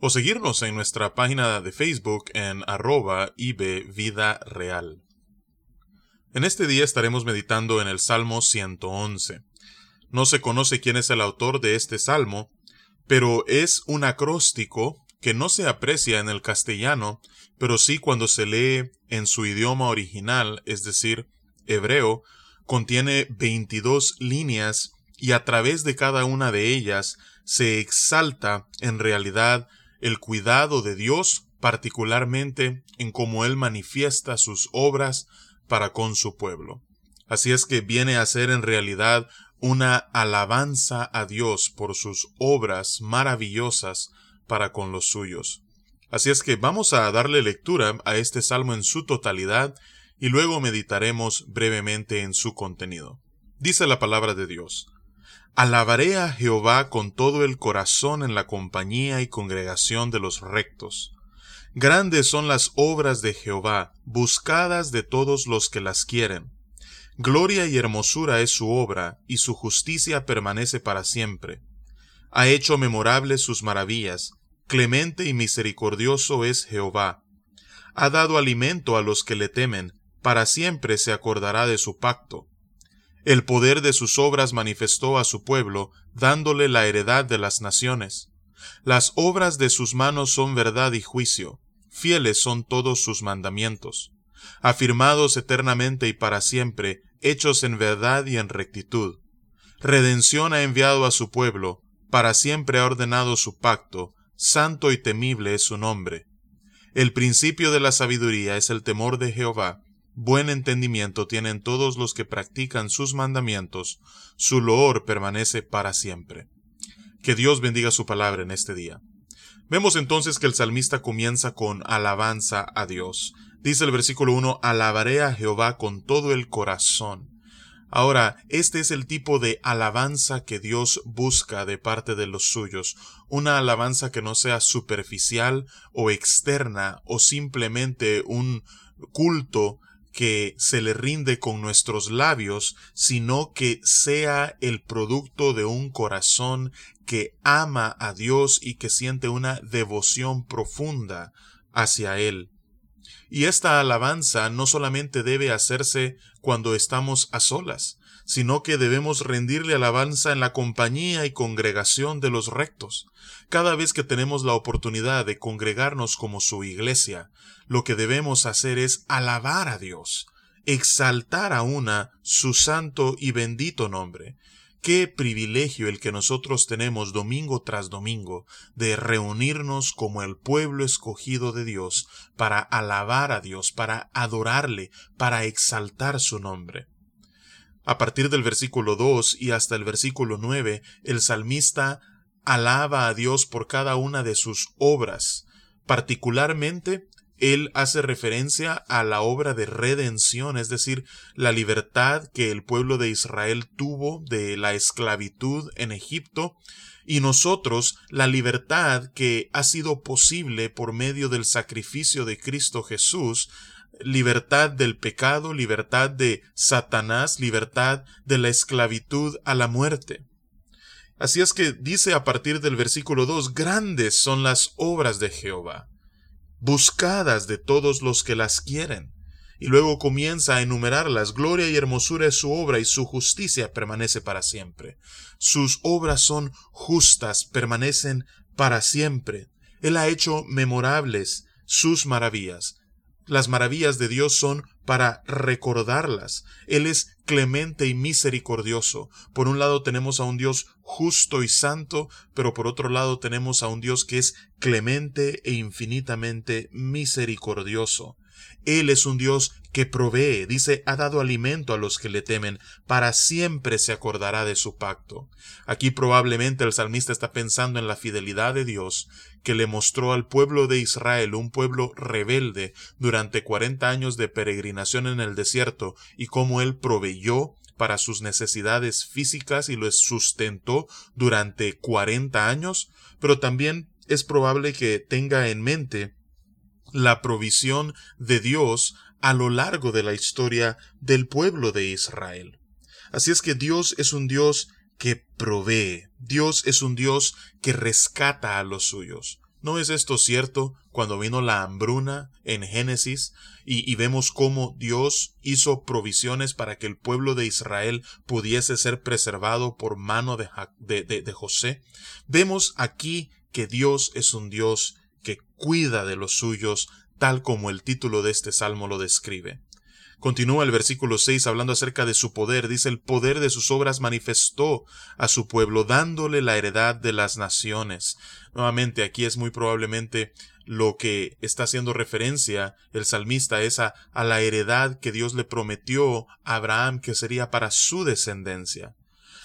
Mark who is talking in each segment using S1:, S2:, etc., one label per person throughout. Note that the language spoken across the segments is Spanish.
S1: o seguirnos en nuestra página de Facebook en arroba Vida Real. En este día estaremos meditando en el Salmo 111. No se conoce quién es el autor de este salmo, pero es un acróstico que no se aprecia en el castellano, pero sí cuando se lee en su idioma original, es decir, hebreo, contiene 22 líneas y a través de cada una de ellas se exalta en realidad el cuidado de Dios, particularmente en cómo Él manifiesta sus obras para con su pueblo. Así es que viene a ser en realidad una alabanza a Dios por sus obras maravillosas para con los suyos. Así es que vamos a darle lectura a este salmo en su totalidad y luego meditaremos brevemente en su contenido. Dice la palabra de Dios. Alabaré a Jehová con todo el corazón en la compañía y congregación de los rectos. Grandes son las obras de Jehová, buscadas de todos los que las quieren. Gloria y hermosura es su obra, y su justicia permanece para siempre. Ha hecho memorables sus maravillas, clemente y misericordioso es Jehová. Ha dado alimento a los que le temen, para siempre se acordará de su pacto. El poder de sus obras manifestó a su pueblo, dándole la heredad de las naciones. Las obras de sus manos son verdad y juicio, fieles son todos sus mandamientos, afirmados eternamente y para siempre, hechos en verdad y en rectitud. Redención ha enviado a su pueblo, para siempre ha ordenado su pacto, santo y temible es su nombre. El principio de la sabiduría es el temor de Jehová, Buen entendimiento tienen todos los que practican sus mandamientos, su loor permanece para siempre. Que Dios bendiga su palabra en este día. Vemos entonces que el salmista comienza con alabanza a Dios. Dice el versículo 1, alabaré a Jehová con todo el corazón. Ahora, este es el tipo de alabanza que Dios busca de parte de los suyos, una alabanza que no sea superficial o externa o simplemente un culto que se le rinde con nuestros labios, sino que sea el producto de un corazón que ama a Dios y que siente una devoción profunda hacia Él. Y esta alabanza no solamente debe hacerse cuando estamos a solas, sino que debemos rendirle alabanza en la compañía y congregación de los rectos. Cada vez que tenemos la oportunidad de congregarnos como su iglesia, lo que debemos hacer es alabar a Dios, exaltar a una su santo y bendito nombre. Qué privilegio el que nosotros tenemos domingo tras domingo de reunirnos como el pueblo escogido de Dios para alabar a Dios, para adorarle, para exaltar su nombre. A partir del versículo 2 y hasta el versículo 9, el salmista alaba a Dios por cada una de sus obras. Particularmente, él hace referencia a la obra de redención, es decir, la libertad que el pueblo de Israel tuvo de la esclavitud en Egipto, y nosotros la libertad que ha sido posible por medio del sacrificio de Cristo Jesús, libertad del pecado, libertad de Satanás, libertad de la esclavitud a la muerte. Así es que dice a partir del versículo 2, grandes son las obras de Jehová, buscadas de todos los que las quieren. Y luego comienza a enumerarlas, gloria y hermosura es su obra y su justicia permanece para siempre. Sus obras son justas, permanecen para siempre. Él ha hecho memorables sus maravillas. Las maravillas de Dios son para recordarlas. Él es clemente y misericordioso. Por un lado tenemos a un Dios justo y santo, pero por otro lado tenemos a un Dios que es clemente e infinitamente misericordioso. Él es un Dios que provee, dice, ha dado alimento a los que le temen, para siempre se acordará de su pacto. Aquí probablemente el salmista está pensando en la fidelidad de Dios, que le mostró al pueblo de Israel, un pueblo rebelde, durante cuarenta años de peregrinación en el desierto, y cómo él proveyó para sus necesidades físicas y los sustentó durante cuarenta años, pero también es probable que tenga en mente la provisión de Dios a lo largo de la historia del pueblo de Israel. Así es que Dios es un Dios que provee, Dios es un Dios que rescata a los suyos. ¿No es esto cierto cuando vino la hambruna en Génesis y, vemos cómo Dios hizo provisiones para que el pueblo de Israel pudiese ser preservado por mano de, José? Vemos aquí que Dios es un Dios cuida de los suyos, tal como el título de este salmo lo describe. Continúa el versículo 6 hablando acerca de su poder. Dice, el poder de sus obras manifestó a su pueblo, dándole la heredad de las naciones. Nuevamente, aquí es muy probablemente lo que está haciendo referencia el salmista es a, a la heredad que Dios le prometió a Abraham que sería para su descendencia.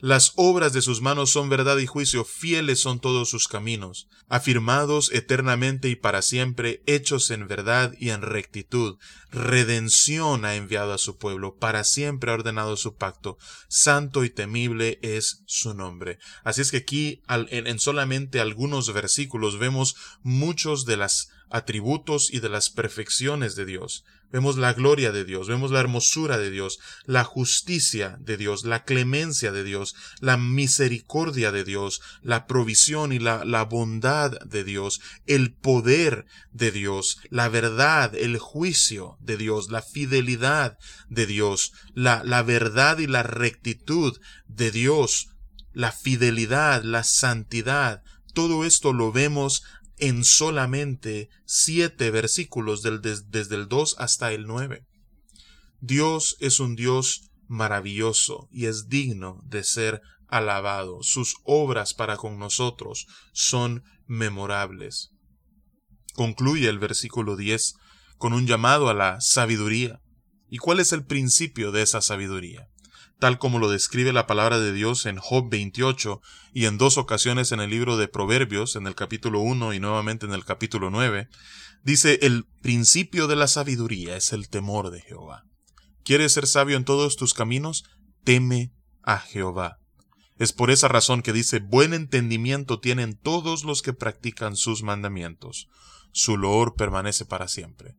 S1: Las obras de sus manos son verdad y juicio, fieles son todos sus caminos, afirmados eternamente y para siempre, hechos en verdad y en rectitud. Redención ha enviado a su pueblo, para siempre ha ordenado su pacto. Santo y temible es su nombre. Así es que aquí, en, en solamente algunos versículos, vemos muchos de los atributos y de las perfecciones de Dios. Vemos la gloria de Dios, vemos la hermosura de Dios, la justicia de Dios, la clemencia de Dios, la misericordia de Dios, la provisión y la, la, bondad de Dios, el poder de Dios, la verdad, el juicio de Dios, la fidelidad de Dios, la, la verdad y la rectitud de Dios, la fidelidad, la santidad, todo esto lo vemos en solamente siete versículos desde el 2 hasta el 9. Dios es un Dios maravilloso y es digno de ser alabado. Sus obras para con nosotros son memorables. Concluye el versículo 10 con un llamado a la sabiduría. ¿Y cuál es el principio de esa sabiduría? Tal como lo describe la palabra de Dios en Job 28 y en dos ocasiones en el libro de Proverbios, en el capítulo 1 y nuevamente en el capítulo 9, dice, el principio de la sabiduría es el temor de Jehová. ¿Quieres ser sabio en todos tus caminos? Teme a Jehová. Es por esa razón que dice, buen entendimiento tienen todos los que practican sus mandamientos. Su loor permanece para siempre.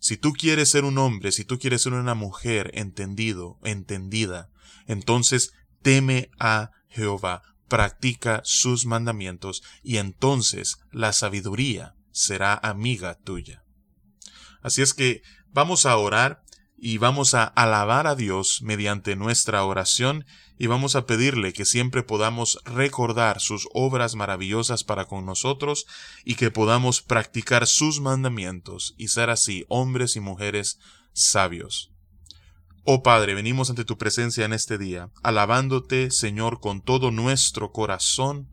S1: Si tú quieres ser un hombre, si tú quieres ser una mujer entendido, entendida, entonces teme a Jehová, practica sus mandamientos, y entonces la sabiduría será amiga tuya. Así es que vamos a orar y vamos a alabar a Dios mediante nuestra oración y vamos a pedirle que siempre podamos recordar sus obras maravillosas para con nosotros y que podamos practicar sus mandamientos y ser así hombres y mujeres sabios. Oh Padre, venimos ante tu presencia en este día, alabándote, Señor, con todo nuestro corazón,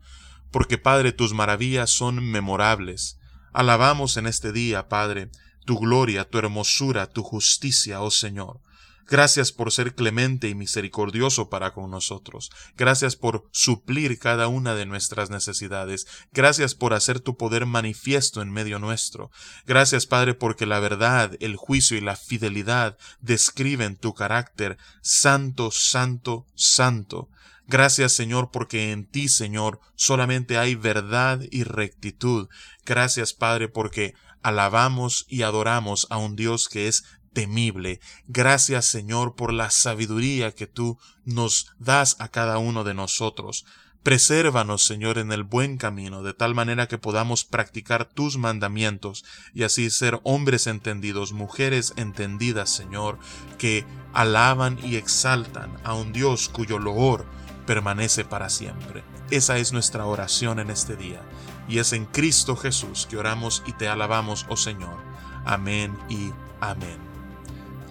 S1: porque Padre, tus maravillas son memorables. Alabamos en este día, Padre, tu gloria, tu hermosura, tu justicia, oh Señor. Gracias por ser clemente y misericordioso para con nosotros. Gracias por suplir cada una de nuestras necesidades. Gracias por hacer tu poder manifiesto en medio nuestro. Gracias, Padre, porque la verdad, el juicio y la fidelidad describen tu carácter santo, santo, santo. Gracias, Señor, porque en ti, Señor, solamente hay verdad y rectitud. Gracias, Padre, porque alabamos y adoramos a un Dios que es temible. Gracias Señor por la sabiduría que tú nos das a cada uno de nosotros. Presérvanos, Señor, en el buen camino, de tal manera que podamos practicar tus mandamientos y así ser hombres entendidos, mujeres entendidas, Señor, que alaban y exaltan a un Dios cuyo loor permanece para siempre. Esa es nuestra oración en este día, y es en Cristo Jesús que oramos y te alabamos, oh Señor. Amén y amén.